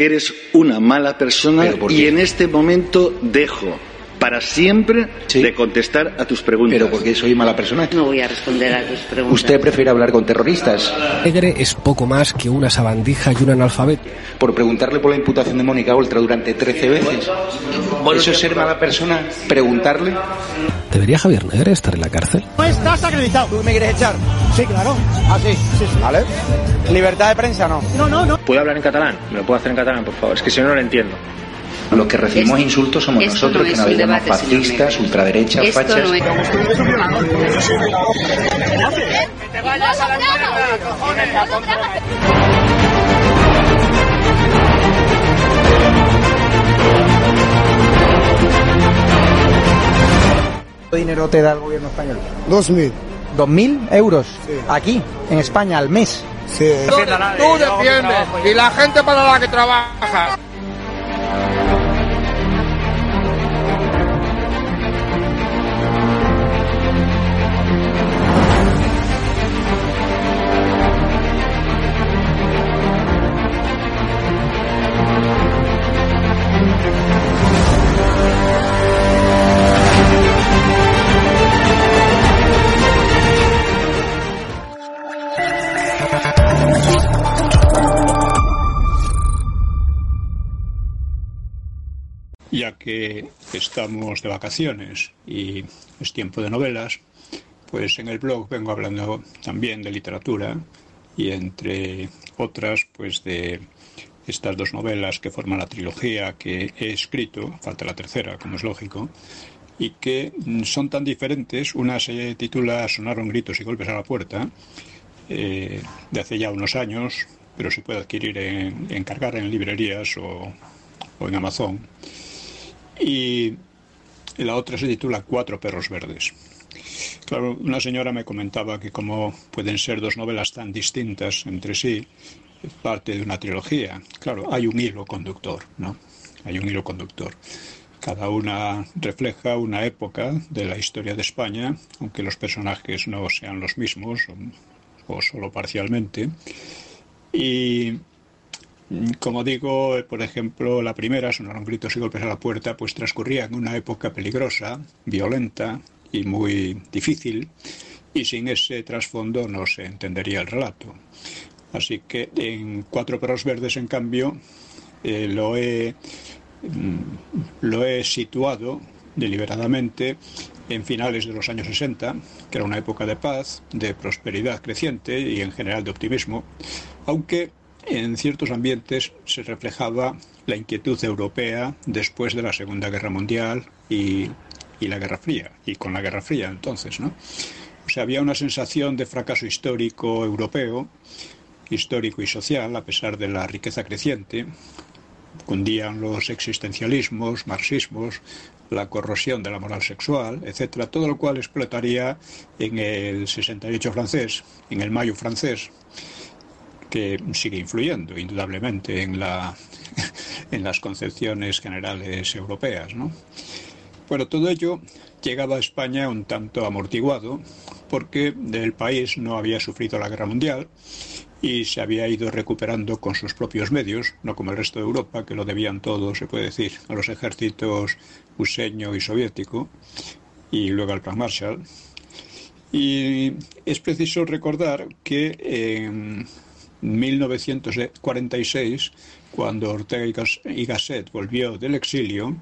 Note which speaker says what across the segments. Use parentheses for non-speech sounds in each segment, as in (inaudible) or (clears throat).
Speaker 1: porque eres una mala persona y en este momento dejo para siempre de contestar a tus preguntas.
Speaker 2: Pero porque soy mala persona.
Speaker 3: No voy a responder a tus preguntas.
Speaker 2: ¿Usted prefiere hablar con terroristas?
Speaker 4: Negre es poco más que una sabandija y un analfabeto.
Speaker 2: Por preguntarle por la imputación de Mónica Oltra durante 13 veces. ¿Eso es ser mala persona? ¿Preguntarle?
Speaker 4: ¿Debería Javier Negre estar en la cárcel?
Speaker 5: No estás acreditado.
Speaker 6: ¿Tú me quieres echar?
Speaker 5: Sí, claro.
Speaker 6: ¿Ah, sí? Sí, sí. ¿Vale? ¿Libertad de prensa no?
Speaker 5: No, no, no.
Speaker 7: ¿Puedo hablar en catalán? ¿Me lo puedo hacer en catalán, por favor? Es que si no, no lo entiendo.
Speaker 2: Los que recibimos
Speaker 3: Esto-
Speaker 2: insultos somos nosotros,
Speaker 3: no
Speaker 2: que nos llamamos fascistas, ultraderechas,
Speaker 3: Esto
Speaker 2: fachas.
Speaker 3: no es...
Speaker 6: ¿Cuánto dinero te da el gobierno español?
Speaker 8: Dos mil.
Speaker 6: ¿Dos mil euros? Aquí, en España, al mes.
Speaker 8: Sí.
Speaker 5: Tú defiendes y la gente para la que trabaja.
Speaker 9: Ya que estamos de vacaciones y es tiempo de novelas, pues en el blog vengo hablando también de literatura y entre otras, pues de estas dos novelas que forman la trilogía que he escrito, falta la tercera, como es lógico, y que son tan diferentes. Una se titula Sonaron gritos y golpes a la puerta, eh, de hace ya unos años, pero se puede adquirir en, encargar en librerías o en Amazon. Y la otra se titula Cuatro perros verdes. Claro, una señora me comentaba que como pueden ser dos novelas tan distintas entre sí, parte de una trilogía. Claro, hay un hilo conductor, ¿no? Hay un hilo conductor. Cada una refleja una época de la historia de España, aunque los personajes no sean los mismos o, solo parcialmente. Y como digo, eh, por ejemplo, la primera, sonaron gritos y golpes a la puerta, pues transcurría en una época peligrosa, violenta y muy difícil, y sin ese trasfondo no se entendería el relato. Así que en Cuatro perros verdes, en cambio, eh, lo, he, mm, lo he situado deliberadamente en finales de los años 60, que era una época de paz, de prosperidad creciente y en general de optimismo, aunque en ciertos ambientes se reflejaba la inquietud europea después de la Segunda Guerra Mundial y, la Guerra Fría, y con la Guerra Fría entonces, ¿no? O había una sensación de fracaso histórico europeo, histórico y social, a pesar de la riqueza creciente. Cundían los existencialismos, marxismos, la corrosión de la moral sexual, etcétera, todo lo cual explotaría en el 68 francés, en el mayo francés, que sigue influyendo indudablemente en, la, (laughs) en las concepciones generales europeas. ¿no? Bueno, todo ello llegaba a España un tanto amortiguado porque el país no había sufrido la guerra mundial y se había ido recuperando con sus propios medios, no como el resto de Europa, que lo debían todo, se puede decir, a los ejércitos useño y soviético y luego al Plan Marshall. Y es preciso recordar que en 1946, cuando Ortega y Gas- y Gasset volvió del exilio,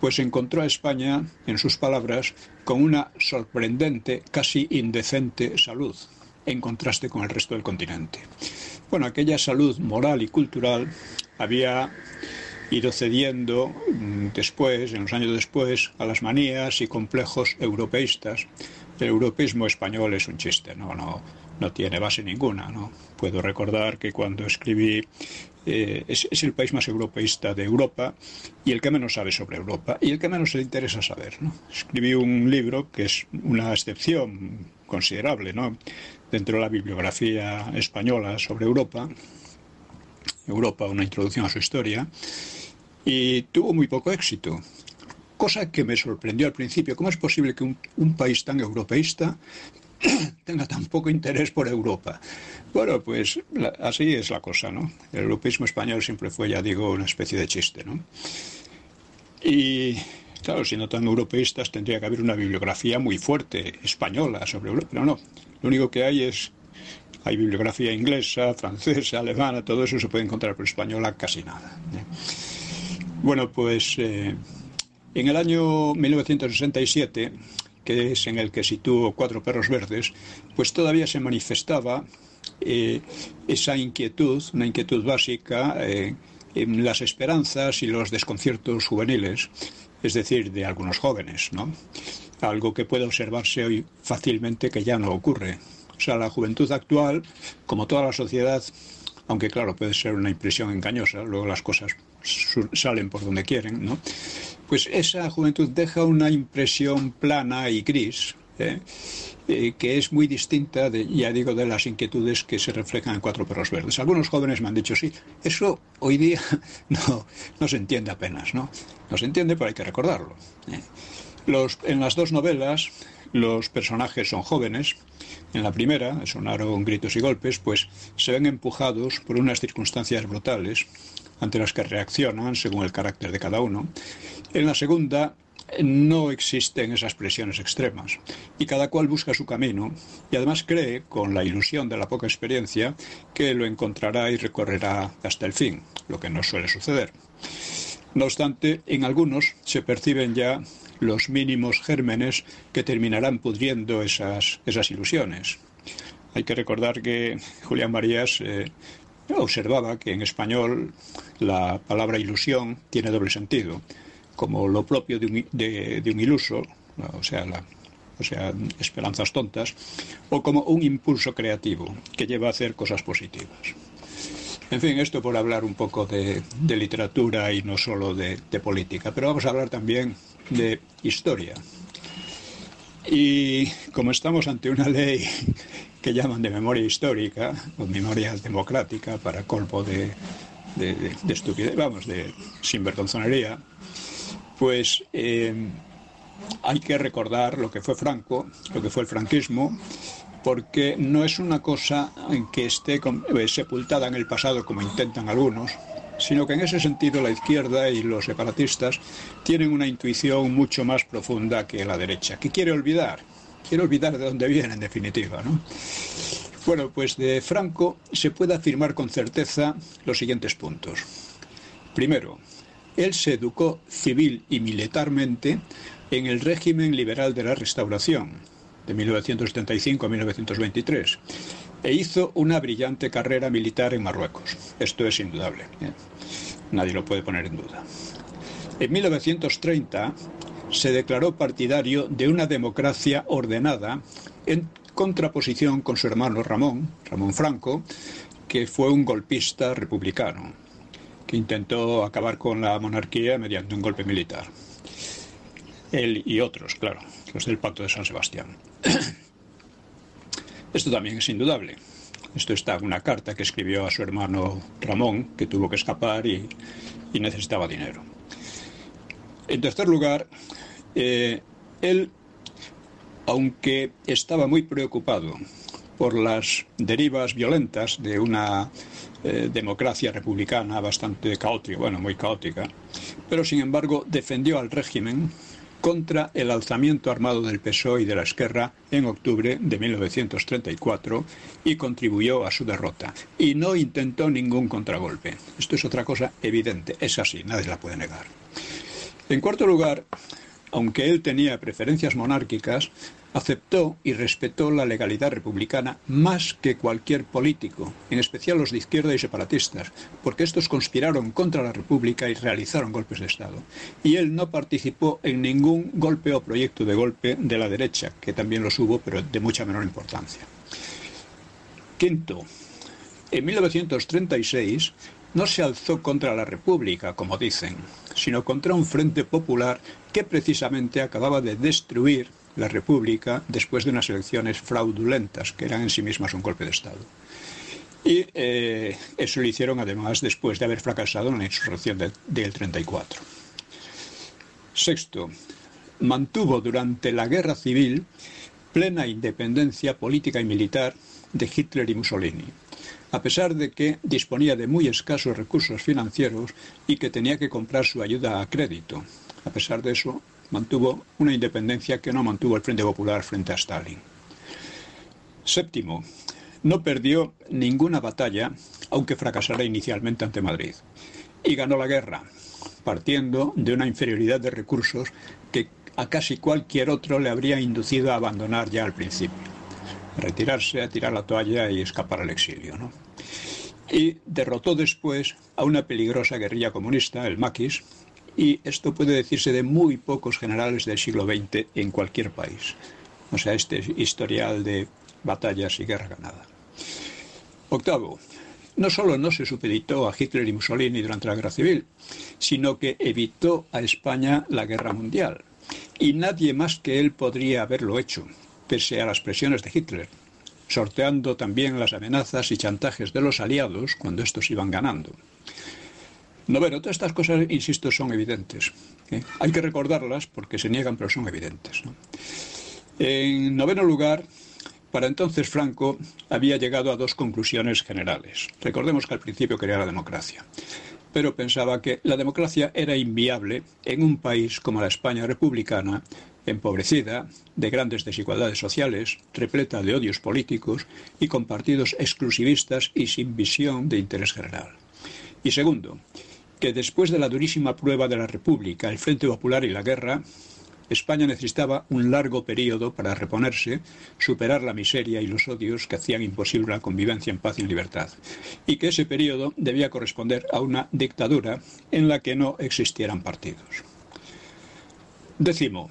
Speaker 9: pues encontró a España, en sus palabras, con una sorprendente, casi indecente salud, en contraste con el resto del continente. Bueno, aquella salud moral y cultural había ido cediendo mm, después, en los años después, a las manías y complejos europeístas. El europeísmo español es un chiste, no, no, no tiene base ninguna. ¿no? Puedo recordar que cuando escribí eh, es, el país más europeísta de Europa y el que menos sabe sobre Europa y el que menos le interesa saber. ¿no? Escribí un libro que es una excepción considerable ¿no? dentro de la bibliografía española sobre Europa, Europa, una introducción a su historia, y tuvo muy poco éxito. Cosa que me sorprendió al principio. ¿Cómo es posible que un país tan europeísta (clears throat) tenga tan poco interés por Europa. Bueno, pues así es la cosa, ¿no? El europeísmo español siempre fue, ya digo, una especie de chiste, ¿no? Y claro, siendo tan europeístas tendría que haber una bibliografía muy fuerte española sobre Europa, pero no. Lo único que hay es hay bibliografía inglesa, francesa, alemana, todo eso se puede encontrar, por española casi nada. ¿eh? Bueno, pues eh, en el año 1967 que es en el que sitúo Cuatro Perros Verdes, pues todavía se manifestaba eh, esa inquietud, una inquietud básica eh, en las esperanzas y los desconciertos juveniles, es decir, de algunos jóvenes, ¿no? Algo que puede observarse hoy fácilmente que ya no ocurre. O sea, la juventud actual, como toda la sociedad, aunque claro, puede ser una impresión engañosa, luego las cosas salen por donde quieren, ¿no? Pues esa juventud deja una impresión plana y gris, ¿eh? Eh, que es muy distinta, de, ya digo, de las inquietudes que se reflejan en Cuatro Perros Verdes. Algunos jóvenes me han dicho, sí, eso hoy día (laughs) no, no se entiende apenas, ¿no? No se entiende, pero hay que recordarlo. ¿eh? Los, en las dos novelas, los personajes son jóvenes. En la primera, sonaron gritos y golpes, pues se ven empujados por unas circunstancias brutales ante las que reaccionan según el carácter de cada uno. En la segunda no existen esas presiones extremas y cada cual busca su camino y además cree, con la ilusión de la poca experiencia, que lo encontrará y recorrerá hasta el fin, lo que no suele suceder. No obstante, en algunos se perciben ya los mínimos gérmenes que terminarán pudriendo esas, esas ilusiones. Hay que recordar que Julián Marías eh, observaba que en español la palabra ilusión tiene doble sentido, como lo propio de un, iluso, o sea, esperanzas tontas, o como un impulso creativo que lleva a hacer cosas positivas. En fin, esto por hablar un poco de, literatura y no solo de, política, pero vamos a hablar también de historia. Y como estamos ante una ley que llaman de memoria histórica o memoria democrática para colpo de, de, estupidez, vamos, de sinvergonzonería, pues eh, hay que recordar lo que fue Franco, lo que fue el franquismo, porque no es una cosa que esté eh, sepultada en el pasado como intentan algunos, sino que en ese sentido la izquierda y los separatistas tienen una intuición mucho más profunda que la derecha, que quiere olvidar quiero olvidar de dónde viene en definitiva. ¿no? Bueno, pues de Franco se puede afirmar con certeza los siguientes puntos. Primero, él se educó civil y militarmente en el régimen liberal de la Restauración, de 1975 a 1923, e hizo una brillante carrera militar en Marruecos. Esto es indudable. ¿eh? Nadie lo puede poner en duda. En 1930 se declaró partidario de una democracia ordenada en contraposición con su hermano Ramón, Ramón Franco, que fue un golpista republicano, que intentó acabar con la monarquía mediante un golpe militar. Él y otros, claro, los del Pacto de San Sebastián. (clears throat) Esto también es indudable. Esto está en una carta que escribió a su hermano Ramón, que tuvo que escapar y, y necesitaba dinero. En tercer lugar, eh, él, aunque estaba muy preocupado por las derivas violentas de una eh, democracia republicana bastante caótica, bueno, muy caótica, pero sin embargo defendió al régimen contra el alzamiento armado del PSOE y de la Esquerra en octubre de 1934 y contribuyó a su derrota. Y no intentó ningún contragolpe. Esto es otra cosa evidente, es así, nadie la puede negar. En cuarto lugar, aunque él tenía preferencias monárquicas, aceptó y respetó la legalidad republicana más que cualquier político, en especial los de izquierda y separatistas, porque estos conspiraron contra la República y realizaron golpes de Estado. Y él no participó en ningún golpe o proyecto de golpe de la derecha, que también los hubo, pero de mucha menor importancia. Quinto, en 1936 no se alzó contra la República, como dicen, sino contra un frente popular que precisamente acababa de destruir la República después de unas elecciones fraudulentas, que eran en sí mismas un golpe de Estado. Y eh, eso lo hicieron además después de haber fracasado en la insurrección del 34. Sexto, mantuvo durante la guerra civil plena independencia política y militar de Hitler y Mussolini, a pesar de que disponía de muy escasos recursos financieros y que tenía que comprar su ayuda a crédito. A pesar de eso, mantuvo una independencia que no mantuvo el Frente Popular frente a Stalin. Séptimo, no perdió ninguna batalla, aunque fracasara inicialmente ante Madrid, y ganó la guerra, partiendo de una inferioridad de recursos que a casi cualquier otro le habría inducido a abandonar ya al principio, retirarse, a tirar la toalla y escapar al exilio. ¿no? Y derrotó después a una peligrosa guerrilla comunista, el maquis, y esto puede decirse de muy pocos generales del siglo XX en cualquier país. O sea, este historial de batallas y guerra ganada. Octavo, no solo no se supeditó a Hitler y Mussolini durante la guerra civil, sino que evitó a España la guerra mundial. Y nadie más que él podría haberlo hecho, pese a las presiones de Hitler, sorteando también las amenazas y chantajes de los aliados cuando estos iban ganando. Noveno, todas estas cosas, insisto, son evidentes. ¿eh? Hay que recordarlas porque se niegan, pero son evidentes. En noveno lugar, para entonces Franco había llegado a dos conclusiones generales. Recordemos que al principio quería la democracia, pero pensaba que la democracia era inviable en un país como la España republicana, empobrecida, de grandes desigualdades sociales, repleta de odios políticos y con partidos exclusivistas y sin visión de interés general. Y segundo, que después de la durísima prueba de la República, el Frente Popular y la guerra, España necesitaba un largo periodo para reponerse, superar la miseria y los odios que hacían imposible la convivencia en paz y en libertad, y que ese periodo debía corresponder a una dictadura en la que no existieran partidos. Décimo,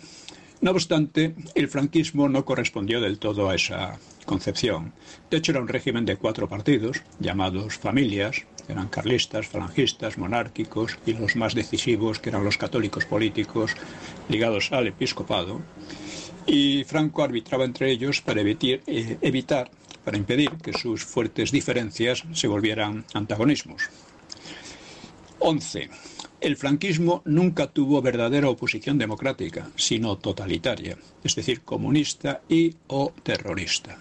Speaker 9: no obstante, el franquismo no correspondió del todo a esa concepción. De hecho, era un régimen de cuatro partidos, llamados familias, eran carlistas, falangistas, monárquicos y los más decisivos, que eran los católicos políticos ligados al episcopado. Y Franco arbitraba entre ellos para eh, evitar, para impedir que sus fuertes diferencias se volvieran antagonismos. 11. El franquismo nunca tuvo verdadera oposición democrática, sino totalitaria, es decir, comunista y o terrorista.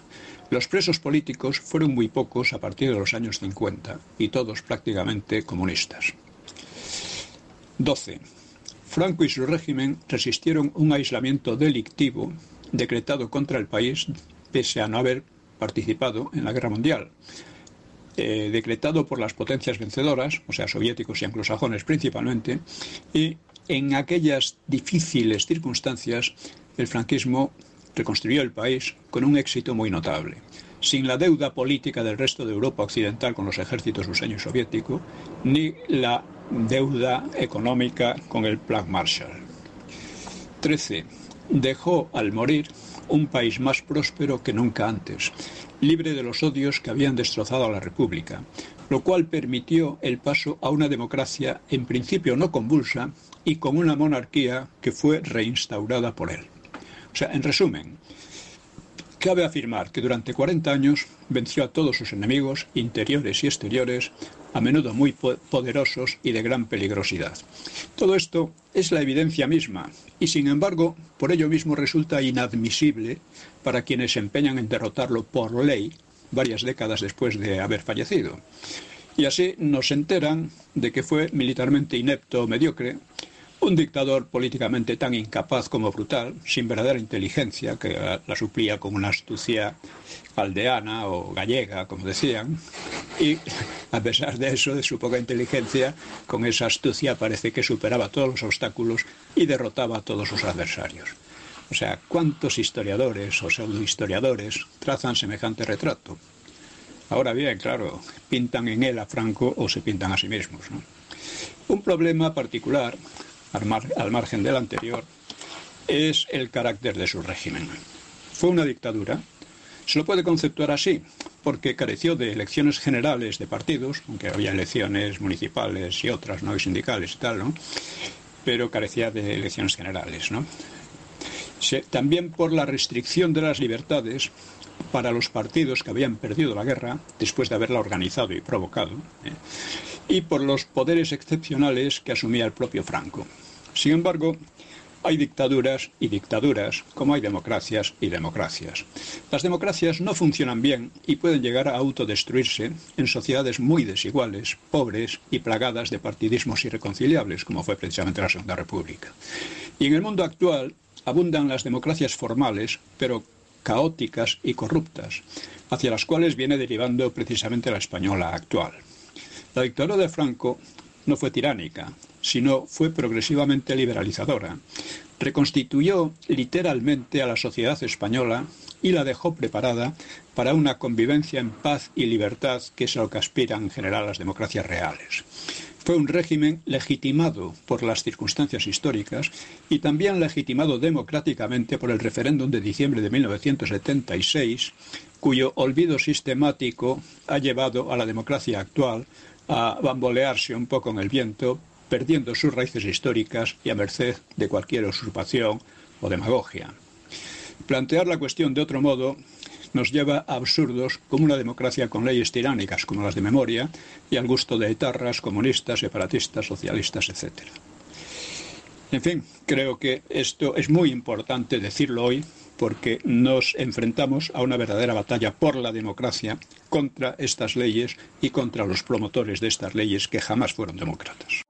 Speaker 9: Los presos políticos fueron muy pocos a partir de los años 50 y todos prácticamente comunistas. 12. Franco y su régimen resistieron un aislamiento delictivo decretado contra el país pese a no haber participado en la guerra mundial. Eh, decretado por las potencias vencedoras, o sea, soviéticos y anglosajones principalmente, y en aquellas difíciles circunstancias el franquismo reconstruyó el país con un éxito muy notable. Sin la deuda política del resto de Europa occidental con los ejércitos ruso soviético, ni la deuda económica con el Plan Marshall. 13. Dejó al morir un país más próspero que nunca antes, libre de los odios que habían destrozado a la República, lo cual permitió el paso a una democracia en principio no convulsa y con una monarquía que fue reinstaurada por él. O sea, en resumen, cabe afirmar que durante 40 años venció a todos sus enemigos, interiores y exteriores, a menudo muy poderosos y de gran peligrosidad. Todo esto es la evidencia misma y, sin embargo, por ello mismo resulta inadmisible para quienes se empeñan en derrotarlo por ley varias décadas después de haber fallecido. Y así nos enteran de que fue militarmente inepto o mediocre, un dictador políticamente tan incapaz como brutal, sin verdadera inteligencia, que la, suplía con una astucia aldeana o gallega, como decían, y a pesar de eso, de su poca inteligencia, con esa astucia parece que superaba todos los obstáculos y derrotaba a todos sus adversarios. O sea, ¿cuántos historiadores o pseudohistoriadores trazan semejante retrato? Ahora bien, claro, pintan en él a Franco o se pintan a sí mismos. Un problema particular al, margen del anterior, es el carácter de su régimen. Fue una dictadura, se lo puede conceptuar así, porque careció de elecciones generales de partidos, aunque había elecciones municipales y otras, ¿no? y sindicales y tal, ¿no? pero carecía de elecciones generales. ¿no? también por la restricción de las libertades para los partidos que habían perdido la guerra después de haberla organizado y provocado, ¿eh? y por los poderes excepcionales que asumía el propio Franco. Sin embargo, Hay dictaduras y dictaduras, como hay democracias y democracias. Las democracias no funcionan bien y pueden llegar a autodestruirse en sociedades muy desiguales, pobres y plagadas de partidismos irreconciliables, como fue precisamente la Segunda República. Y en el mundo actual abundan las democracias formales, pero caóticas y corruptas, hacia las cuales viene derivando precisamente la española actual. La dictadura de Franco no fue tiránica, sino fue progresivamente liberalizadora. Reconstituyó literalmente a la sociedad española y la dejó preparada para una convivencia en paz y libertad que es a lo que aspiran en general las democracias reales. Fue un régimen legitimado por las circunstancias históricas y también legitimado democráticamente por el referéndum de diciembre de 1976, cuyo olvido sistemático ha llevado a la democracia actual a bambolearse un poco en el viento, perdiendo sus raíces históricas y a merced de cualquier usurpación o demagogia. Plantear la cuestión de otro modo nos lleva a absurdos como una democracia con leyes tiránicas como las de memoria y al gusto de etarras, comunistas, separatistas, socialistas, etc. En fin, creo que esto es muy importante decirlo hoy porque nos enfrentamos a una verdadera batalla por la democracia contra estas leyes y contra los promotores de estas leyes que jamás fueron demócratas.